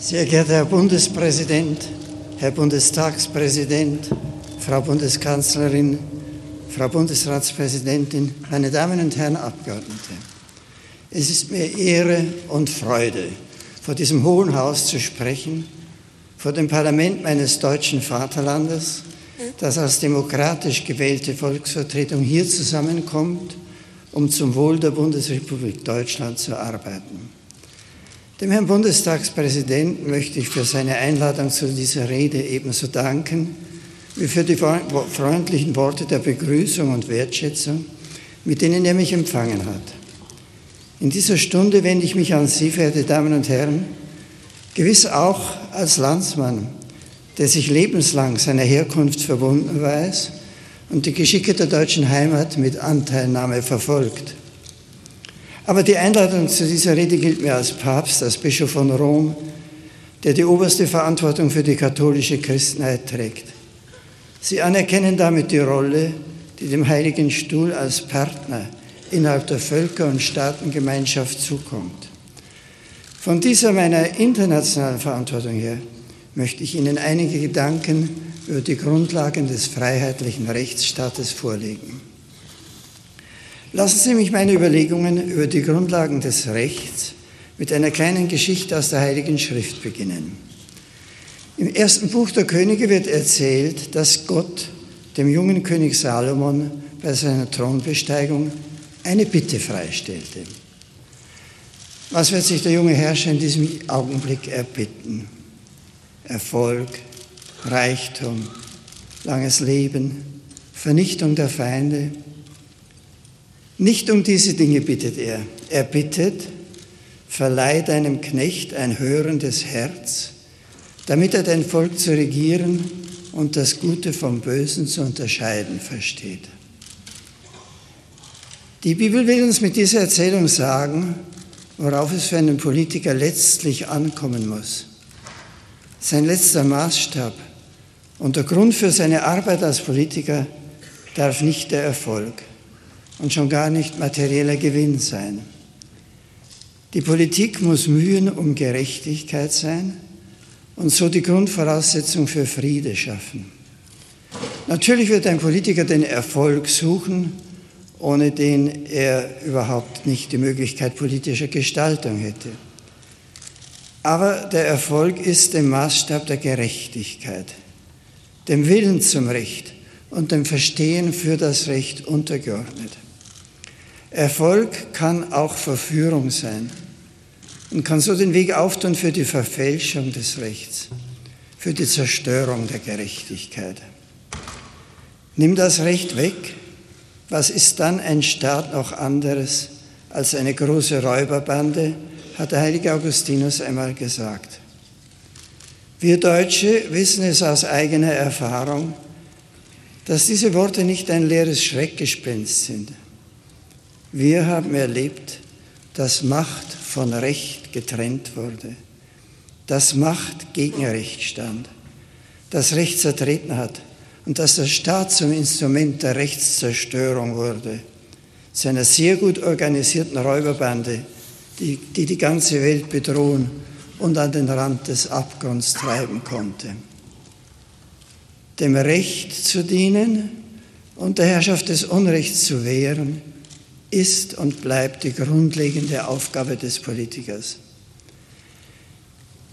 Sehr geehrter Herr Bundespräsident, Herr Bundestagspräsident, Frau Bundeskanzlerin, Frau Bundesratspräsidentin, meine Damen und Herren Abgeordnete. Es ist mir Ehre und Freude, vor diesem Hohen Haus zu sprechen, vor dem Parlament meines deutschen Vaterlandes, das als demokratisch gewählte Volksvertretung hier zusammenkommt, um zum Wohl der Bundesrepublik Deutschland zu arbeiten. Dem Herrn Bundestagspräsidenten möchte ich für seine Einladung zu dieser Rede ebenso danken wie für die freundlichen Worte der Begrüßung und Wertschätzung, mit denen er mich empfangen hat. In dieser Stunde wende ich mich an Sie, verehrte Damen und Herren, gewiss auch als Landsmann, der sich lebenslang seiner Herkunft verbunden weiß und die Geschicke der deutschen Heimat mit Anteilnahme verfolgt. Aber die Einladung zu dieser Rede gilt mir als Papst, als Bischof von Rom, der die oberste Verantwortung für die katholische Christenheit trägt. Sie anerkennen damit die Rolle, die dem Heiligen Stuhl als Partner innerhalb der Völker- und Staatengemeinschaft zukommt. Von dieser meiner internationalen Verantwortung her möchte ich Ihnen einige Gedanken über die Grundlagen des freiheitlichen Rechtsstaates vorlegen. Lassen Sie mich meine Überlegungen über die Grundlagen des Rechts mit einer kleinen Geschichte aus der Heiligen Schrift beginnen. Im ersten Buch der Könige wird erzählt, dass Gott dem jungen König Salomon bei seiner Thronbesteigung eine Bitte freistellte. Was wird sich der junge Herrscher in diesem Augenblick erbitten? Erfolg, Reichtum, langes Leben, Vernichtung der Feinde, nicht um diese Dinge bittet er. Er bittet, verleih deinem Knecht ein hörendes Herz, damit er dein Volk zu regieren und das Gute vom Bösen zu unterscheiden versteht. Die Bibel will uns mit dieser Erzählung sagen, worauf es für einen Politiker letztlich ankommen muss. Sein letzter Maßstab und der Grund für seine Arbeit als Politiker darf nicht der Erfolg, und schon gar nicht materieller Gewinn sein. Die Politik muss Mühen um Gerechtigkeit sein und so die Grundvoraussetzung für Friede schaffen. Natürlich wird ein Politiker den Erfolg suchen, ohne den er überhaupt nicht die Möglichkeit politischer Gestaltung hätte. Aber der Erfolg ist dem Maßstab der Gerechtigkeit, dem Willen zum Recht und dem Verstehen für das Recht untergeordnet. Erfolg kann auch Verführung sein und kann so den Weg auftun für die Verfälschung des Rechts, für die Zerstörung der Gerechtigkeit. Nimm das Recht weg, was ist dann ein Staat noch anderes als eine große Räuberbande, hat der heilige Augustinus einmal gesagt. Wir Deutsche wissen es aus eigener Erfahrung, dass diese Worte nicht ein leeres Schreckgespenst sind, wir haben erlebt, dass Macht von Recht getrennt wurde, dass Macht gegen Recht stand, dass Recht zertreten hat und dass der Staat zum Instrument der Rechtszerstörung wurde, zu einer sehr gut organisierten Räuberbande, die, die die ganze Welt bedrohen und an den Rand des Abgrunds treiben konnte. Dem Recht zu dienen und der Herrschaft des Unrechts zu wehren, ist und bleibt die grundlegende Aufgabe des Politikers.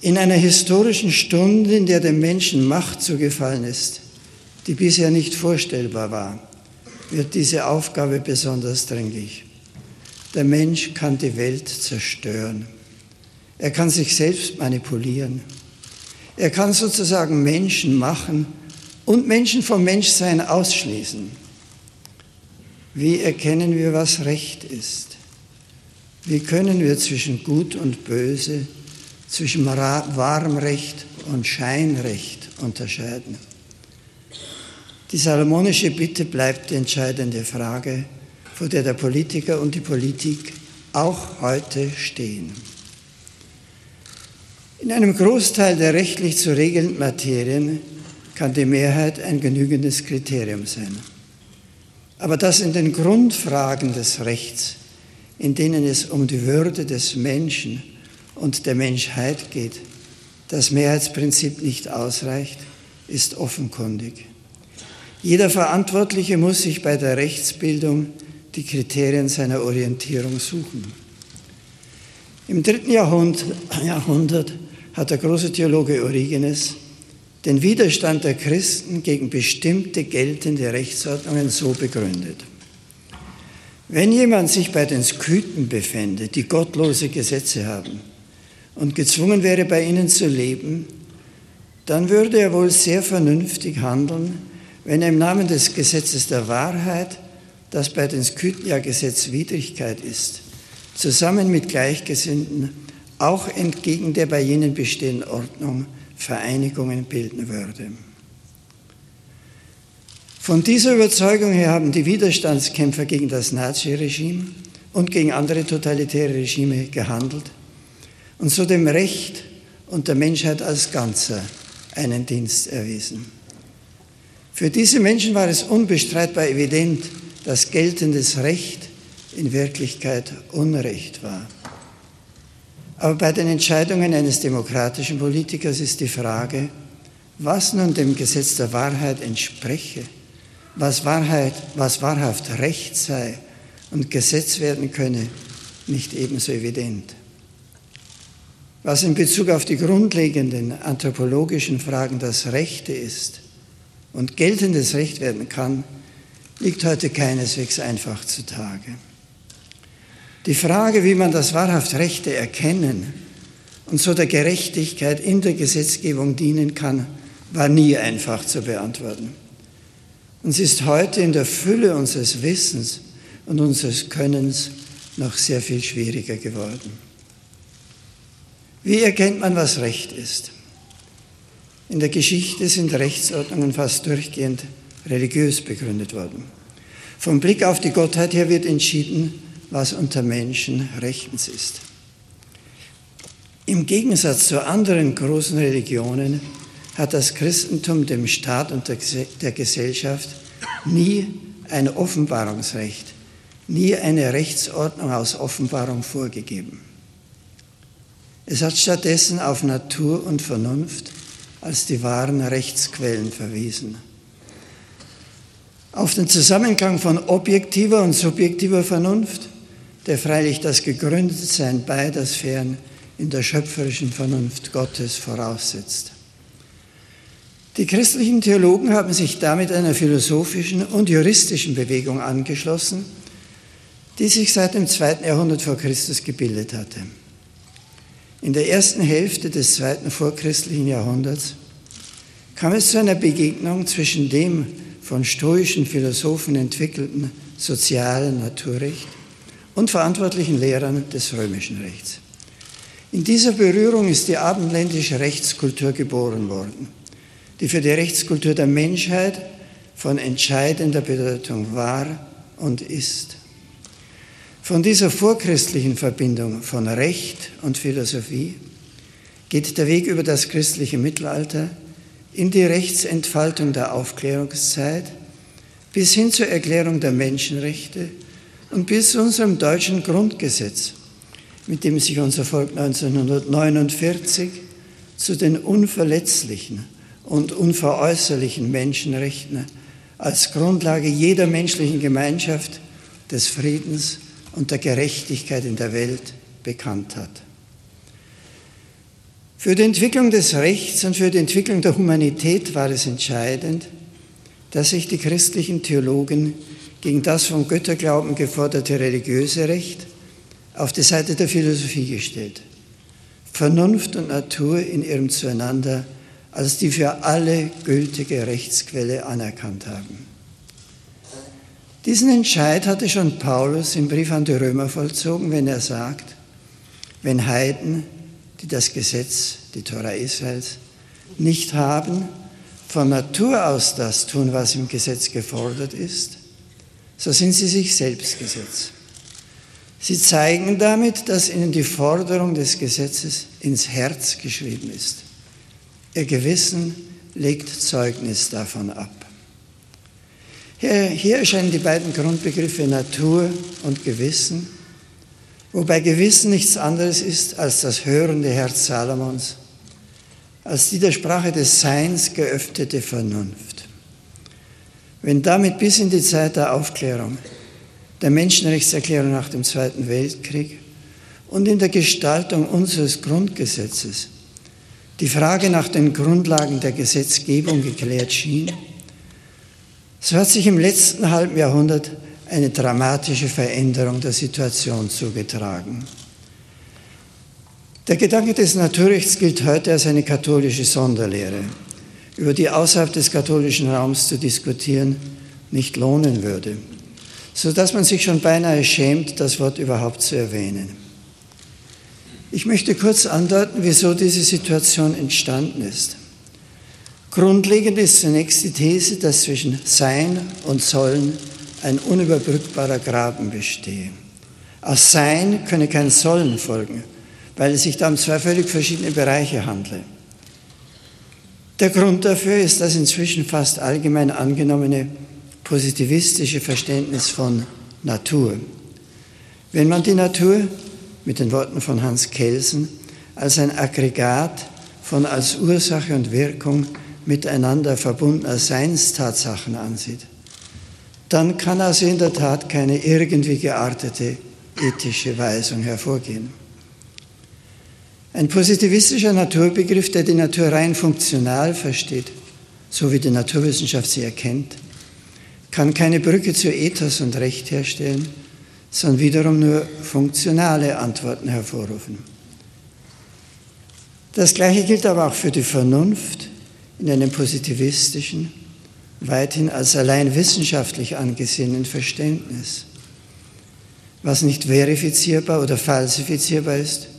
In einer historischen Stunde, in der dem Menschen Macht zugefallen ist, die bisher nicht vorstellbar war, wird diese Aufgabe besonders dringlich. Der Mensch kann die Welt zerstören. Er kann sich selbst manipulieren. Er kann sozusagen Menschen machen und Menschen vom Menschsein ausschließen. Wie erkennen wir, was Recht ist? Wie können wir zwischen Gut und Böse, zwischen wahrem Recht und Scheinrecht unterscheiden? Die salomonische Bitte bleibt die entscheidende Frage, vor der der Politiker und die Politik auch heute stehen. In einem Großteil der rechtlich zu regelnden Materien kann die Mehrheit ein genügendes Kriterium sein. Aber dass in den Grundfragen des Rechts, in denen es um die Würde des Menschen und der Menschheit geht, das Mehrheitsprinzip nicht ausreicht, ist offenkundig. Jeder Verantwortliche muss sich bei der Rechtsbildung die Kriterien seiner Orientierung suchen. Im dritten Jahrhundert hat der große Theologe Origenes den Widerstand der Christen gegen bestimmte geltende Rechtsordnungen so begründet. Wenn jemand sich bei den Skythen befände, die gottlose Gesetze haben, und gezwungen wäre, bei ihnen zu leben, dann würde er wohl sehr vernünftig handeln, wenn er im Namen des Gesetzes der Wahrheit, das bei den Skythen ja Gesetzwidrigkeit ist, zusammen mit Gleichgesinnten auch entgegen der bei jenen bestehenden Ordnung Vereinigungen bilden würde. Von dieser Überzeugung her haben die Widerstandskämpfer gegen das Naziregime und gegen andere totalitäre Regime gehandelt und so dem Recht und der Menschheit als Ganzer einen Dienst erwiesen. Für diese Menschen war es unbestreitbar evident, dass geltendes Recht in Wirklichkeit Unrecht war. Aber bei den Entscheidungen eines demokratischen Politikers ist die Frage, was nun dem Gesetz der Wahrheit entspreche, was, Wahrheit, was wahrhaft Recht sei und Gesetz werden könne, nicht ebenso evident. Was in Bezug auf die grundlegenden anthropologischen Fragen das Rechte ist und geltendes Recht werden kann, liegt heute keineswegs einfach zutage. Die Frage, wie man das wahrhaft Rechte erkennen und so der Gerechtigkeit in der Gesetzgebung dienen kann, war nie einfach zu beantworten. Und sie ist heute in der Fülle unseres Wissens und unseres Könnens noch sehr viel schwieriger geworden. Wie erkennt man, was Recht ist? In der Geschichte sind Rechtsordnungen fast durchgehend religiös begründet worden. Vom Blick auf die Gottheit her wird entschieden, was unter Menschen rechtens ist. Im Gegensatz zu anderen großen Religionen hat das Christentum dem Staat und der Gesellschaft nie ein Offenbarungsrecht, nie eine Rechtsordnung aus Offenbarung vorgegeben. Es hat stattdessen auf Natur und Vernunft als die wahren Rechtsquellen verwiesen. Auf den Zusammenhang von objektiver und subjektiver Vernunft der freilich das Gegründetsein beider Sphären in der schöpferischen Vernunft Gottes voraussetzt. Die christlichen Theologen haben sich damit einer philosophischen und juristischen Bewegung angeschlossen, die sich seit dem zweiten Jahrhundert vor Christus gebildet hatte. In der ersten Hälfte des zweiten vorchristlichen Jahrhunderts kam es zu einer Begegnung zwischen dem von stoischen Philosophen entwickelten sozialen Naturrecht und verantwortlichen Lehrern des römischen Rechts. In dieser Berührung ist die abendländische Rechtskultur geboren worden, die für die Rechtskultur der Menschheit von entscheidender Bedeutung war und ist. Von dieser vorchristlichen Verbindung von Recht und Philosophie geht der Weg über das christliche Mittelalter in die Rechtsentfaltung der Aufklärungszeit bis hin zur Erklärung der Menschenrechte und bis zu unserem deutschen Grundgesetz, mit dem sich unser Volk 1949 zu den unverletzlichen und unveräußerlichen Menschenrechten als Grundlage jeder menschlichen Gemeinschaft des Friedens und der Gerechtigkeit in der Welt bekannt hat. Für die Entwicklung des Rechts und für die Entwicklung der Humanität war es entscheidend, dass sich die christlichen Theologen gegen das vom Götterglauben geforderte religiöse Recht auf die Seite der Philosophie gestellt. Vernunft und Natur in ihrem Zueinander als die für alle gültige Rechtsquelle anerkannt haben. Diesen Entscheid hatte schon Paulus im Brief an die Römer vollzogen, wenn er sagt, wenn Heiden, die das Gesetz, die Tora Israels, nicht haben, von Natur aus das tun, was im Gesetz gefordert ist, so sind sie sich selbst Gesetz. Sie zeigen damit, dass ihnen die Forderung des Gesetzes ins Herz geschrieben ist. Ihr Gewissen legt Zeugnis davon ab. Hier, hier erscheinen die beiden Grundbegriffe Natur und Gewissen, wobei Gewissen nichts anderes ist als das hörende Herz Salomons, als die der Sprache des Seins geöffnete Vernunft. Wenn damit bis in die Zeit der Aufklärung, der Menschenrechtserklärung nach dem Zweiten Weltkrieg und in der Gestaltung unseres Grundgesetzes die Frage nach den Grundlagen der Gesetzgebung geklärt schien, so hat sich im letzten halben Jahrhundert eine dramatische Veränderung der Situation zugetragen. Der Gedanke des Naturrechts gilt heute als eine katholische Sonderlehre, über die außerhalb des katholischen Raums zu diskutieren nicht lohnen würde, sodass man sich schon beinahe schämt, das Wort überhaupt zu erwähnen. Ich möchte kurz andeuten, wieso diese Situation entstanden ist. Grundlegend ist zunächst die These, dass zwischen Sein und Sollen ein unüberbrückbarer Graben bestehe. Aus Sein könne kein Sollen folgen, weil es sich da um zwei völlig verschiedene Bereiche handle. Der Grund dafür ist das inzwischen fast allgemein angenommene positivistische Verständnis von Natur. Wenn man die Natur mit den Worten von Hans Kelsen als ein Aggregat von als Ursache und Wirkung miteinander verbundener Seinstatsachen ansieht, dann kann also in der Tat keine irgendwie geartete ethische Weisung hervorgehen. Ein positivistischer Naturbegriff, der die Natur rein funktional versteht, so wie die Naturwissenschaft sie erkennt, kann keine Brücke zu Ethos und Recht herstellen, sondern wiederum nur funktionale Antworten hervorrufen. Das Gleiche gilt aber auch für die Vernunft in einem positivistischen, weithin als allein wissenschaftlich angesehenen Verständnis. Was nicht verifizierbar oder falsifizierbar ist,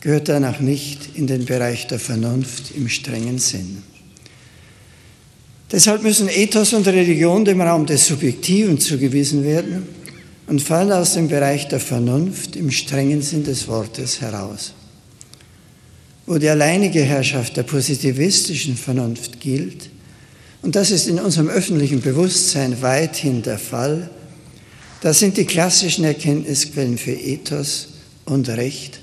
gehört danach nicht in den Bereich der Vernunft im strengen Sinn. Deshalb müssen Ethos und Religion dem Raum des Subjektiven zugewiesen werden und fallen aus dem Bereich der Vernunft im strengen Sinn des Wortes heraus. Wo die alleinige Herrschaft der positivistischen Vernunft gilt, und das ist in unserem öffentlichen Bewusstsein weithin der Fall, da sind die klassischen Erkenntnisquellen für Ethos und Recht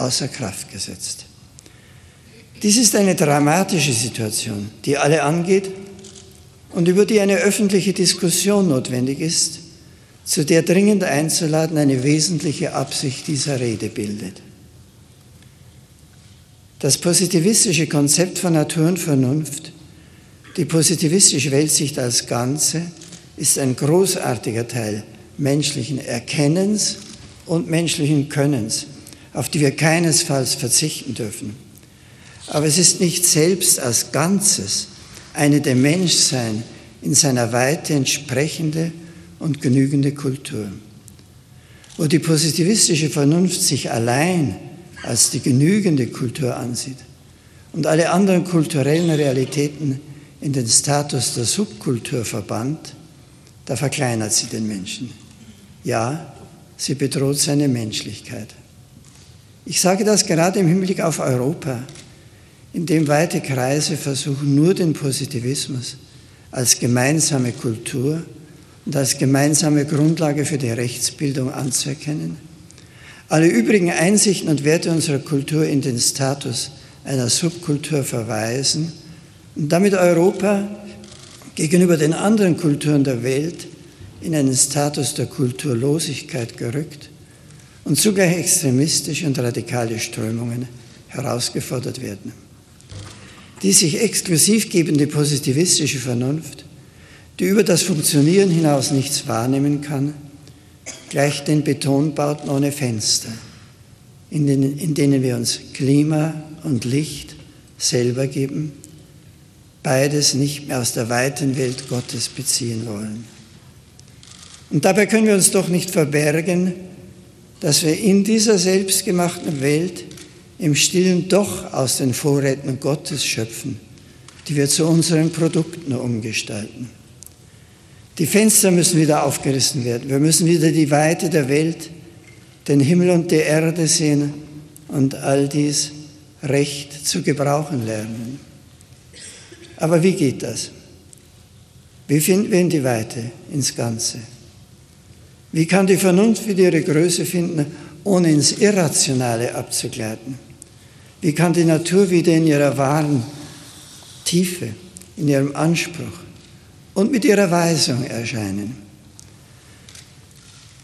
außer Kraft gesetzt. Dies ist eine dramatische Situation, die alle angeht und über die eine öffentliche Diskussion notwendig ist, zu der dringend einzuladen eine wesentliche Absicht dieser Rede bildet. Das positivistische Konzept von Natur und Vernunft, die positivistische Weltsicht als Ganze, ist ein großartiger Teil menschlichen Erkennens und menschlichen Könnens, auf die wir keinesfalls verzichten dürfen. Aber es ist nicht selbst als Ganzes eine dem Menschsein in seiner Weite entsprechende und genügende Kultur. Wo die positivistische Vernunft sich allein als die genügende Kultur ansieht und alle anderen kulturellen Realitäten in den Status der Subkultur verbannt, da verkleinert sie den Menschen. Ja, sie bedroht seine Menschlichkeit. Ich sage das gerade im Hinblick auf Europa, in dem weite Kreise versuchen, nur den Positivismus als gemeinsame Kultur und als gemeinsame Grundlage für die Rechtsbildung anzuerkennen, alle übrigen Einsichten und Werte unserer Kultur in den Status einer Subkultur verweisen und damit Europa gegenüber den anderen Kulturen der Welt in einen Status der Kulturlosigkeit gerückt und zugleich extremistische und radikale Strömungen herausgefordert werden. Die sich exklusiv gebende positivistische Vernunft die über das Funktionieren hinaus nichts wahrnehmen kann, gleich den Betonbauten ohne Fenster, in denen, in denen wir uns Klima und Licht selber geben, beides nicht mehr aus der weiten Welt Gottes beziehen wollen. Und dabei können wir uns doch nicht verbergen, dass wir in dieser selbstgemachten Welt im Stillen doch aus den Vorräten Gottes schöpfen, die wir zu unseren Produkten umgestalten. Die Fenster müssen wieder aufgerissen werden. Wir müssen wieder die Weite der Welt, den Himmel und die Erde sehen und all dies recht zu gebrauchen lernen. Aber wie geht das? Wie finden wir in die Weite, ins Ganze? Wie kann die Vernunft wieder ihre Größe finden, ohne ins Irrationale abzugleiten? Wie kann die Natur wieder in ihrer wahren Tiefe, in ihrem Anspruch und mit ihrer Weisung erscheinen?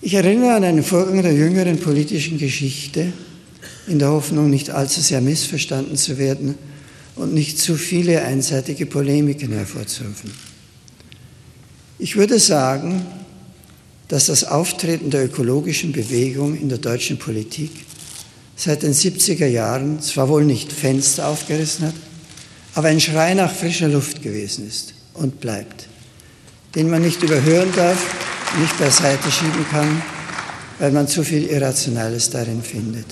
Ich erinnere an einen Vorgang der jüngeren politischen Geschichte, in der Hoffnung, nicht allzu sehr missverstanden zu werden und nicht zu viele einseitige Polemiken hervorzurufen. Ich würde sagen, dass das Auftreten der ökologischen Bewegung in der deutschen Politik seit den 70er Jahren zwar wohl nicht Fenster aufgerissen hat, aber ein Schrei nach frischer Luft gewesen ist und bleibt, den man nicht überhören darf, nicht beiseite schieben kann, weil man zu viel Irrationales darin findet.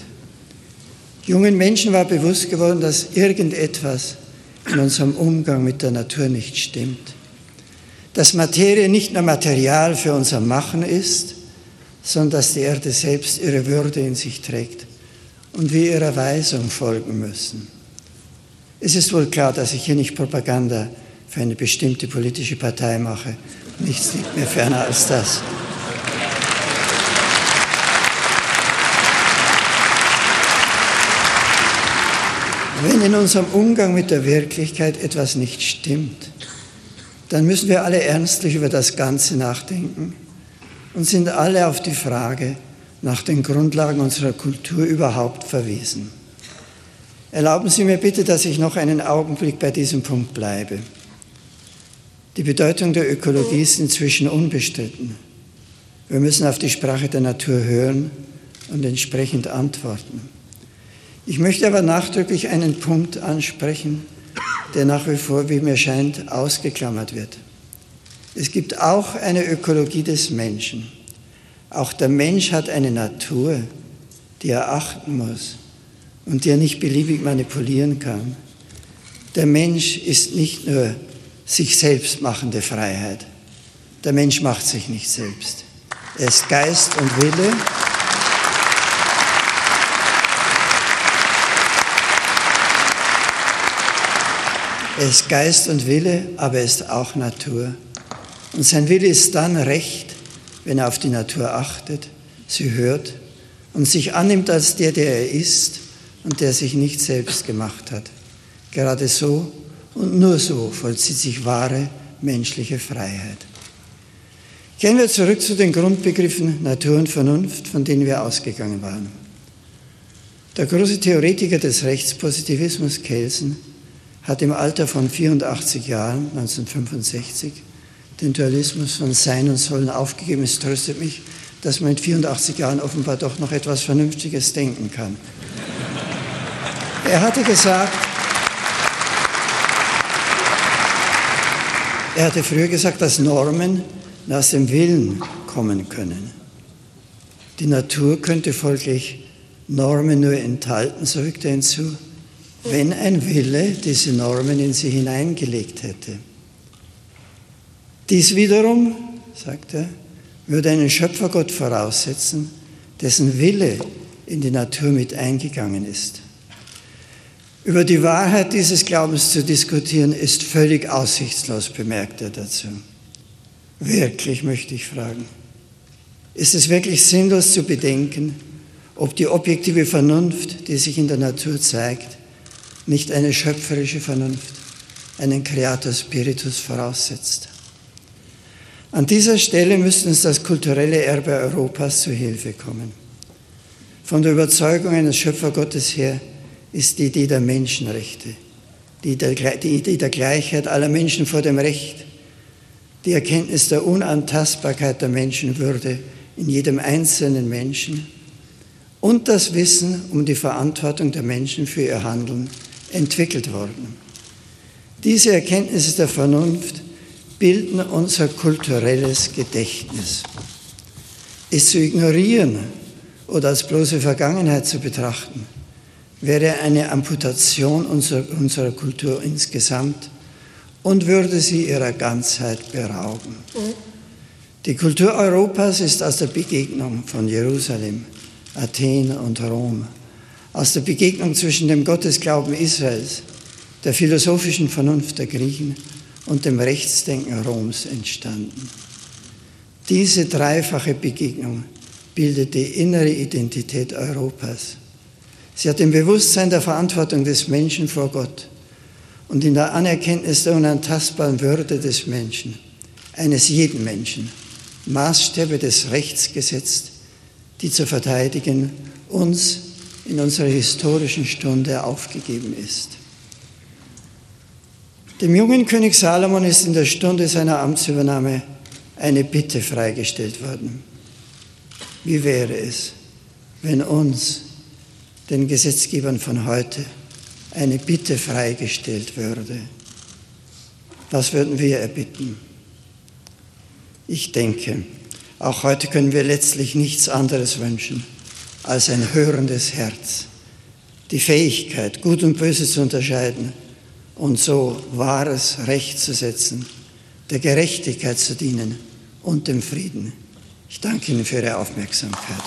Jungen Menschen war bewusst geworden, dass irgendetwas in unserem Umgang mit der Natur nicht stimmt. Dass Materie nicht nur Material für unser Machen ist, sondern dass die Erde selbst ihre Würde in sich trägt und wir ihrer Weisung folgen müssen. Es ist wohl klar, dass ich hier nicht Propaganda für eine bestimmte politische Partei mache. Nichts liegt mir ferner als das. Wenn in unserem Umgang mit der Wirklichkeit etwas nicht stimmt, dann müssen wir alle ernstlich über das Ganze nachdenken und sind alle auf die Frage nach den Grundlagen unserer Kultur überhaupt verwiesen. Erlauben Sie mir bitte, dass ich noch einen Augenblick bei diesem Punkt bleibe. Die Bedeutung der Ökologie ist inzwischen unbestritten. Wir müssen auf die Sprache der Natur hören und entsprechend antworten. Ich möchte aber nachdrücklich einen Punkt ansprechen, der nach wie vor, wie mir scheint, ausgeklammert wird. Es gibt auch eine Ökologie des Menschen. Auch der Mensch hat eine Natur, die er achten muss und die er nicht beliebig manipulieren kann. Der Mensch ist nicht nur sich selbst machende Freiheit. Der Mensch macht sich nicht selbst. Er ist Geist und Wille. Er ist Geist und Wille, aber er ist auch Natur. Und sein Wille ist dann recht, wenn er auf die Natur achtet, sie hört und sich annimmt als der, der er ist und der sich nicht selbst gemacht hat. Gerade so und nur so vollzieht sich wahre menschliche Freiheit. Gehen wir zurück zu den Grundbegriffen Natur und Vernunft, von denen wir ausgegangen waren. Der große Theoretiker des Rechtspositivismus Kelsen hat im Alter von 84 Jahren, 1965, den Dualismus von Sein und Sollen aufgegeben. Es tröstet mich, dass man mit 84 Jahren offenbar doch noch etwas Vernünftiges denken kann. Er hatte gesagt, er hatte früher gesagt, dass Normen aus dem Willen kommen können. Die Natur könnte folglich Normen nur enthalten, so fügt er hinzu, wenn ein Wille diese Normen in sie hineingelegt hätte. Dies wiederum, sagt er, würde einen Schöpfergott voraussetzen, dessen Wille in die Natur mit eingegangen ist. Über die Wahrheit dieses Glaubens zu diskutieren, ist völlig aussichtslos, bemerkt er dazu. Wirklich möchte ich fragen, ist es wirklich sinnlos zu bedenken, ob die objektive Vernunft, die sich in der Natur zeigt, nicht eine schöpferische Vernunft, einen Creator Spiritus voraussetzt. An dieser Stelle müsste uns das kulturelle Erbe Europas zu Hilfe kommen. Von der Überzeugung eines Schöpfergottes her ist die Idee der Menschenrechte, die Idee der Gleichheit aller Menschen vor dem Recht, die Erkenntnis der Unantastbarkeit der Menschenwürde in jedem einzelnen Menschen und das Wissen um die Verantwortung der Menschen für ihr Handeln entwickelt worden. Diese Erkenntnisse der Vernunft bilden unser kulturelles Gedächtnis. Es zu ignorieren oder als bloße Vergangenheit zu betrachten, wäre eine Amputation unserer, unserer Kultur insgesamt und würde sie ihrer Ganzheit berauben. Die Kultur Europas ist aus der Begegnung von Jerusalem, Athen und Rom aus der Begegnung zwischen dem Gottesglauben Israels, der philosophischen Vernunft der Griechen und dem Rechtsdenken Roms entstanden. Diese dreifache Begegnung bildet die innere Identität Europas. Sie hat im Bewusstsein der Verantwortung des Menschen vor Gott und in der Anerkenntnis der unantastbaren Würde des Menschen, eines jeden Menschen, Maßstäbe des Rechts gesetzt, die zu verteidigen uns in unserer historischen Stunde aufgegeben ist. Dem jungen König Salomon ist in der Stunde seiner Amtsübernahme eine Bitte freigestellt worden. Wie wäre es, wenn uns, den Gesetzgebern von heute, eine Bitte freigestellt würde? Was würden wir erbitten? Ich denke, auch heute können wir letztlich nichts anderes wünschen als ein hörendes Herz, die Fähigkeit, Gut und Böse zu unterscheiden und so wahres Recht zu setzen, der Gerechtigkeit zu dienen und dem Frieden. Ich danke Ihnen für Ihre Aufmerksamkeit.